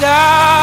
down.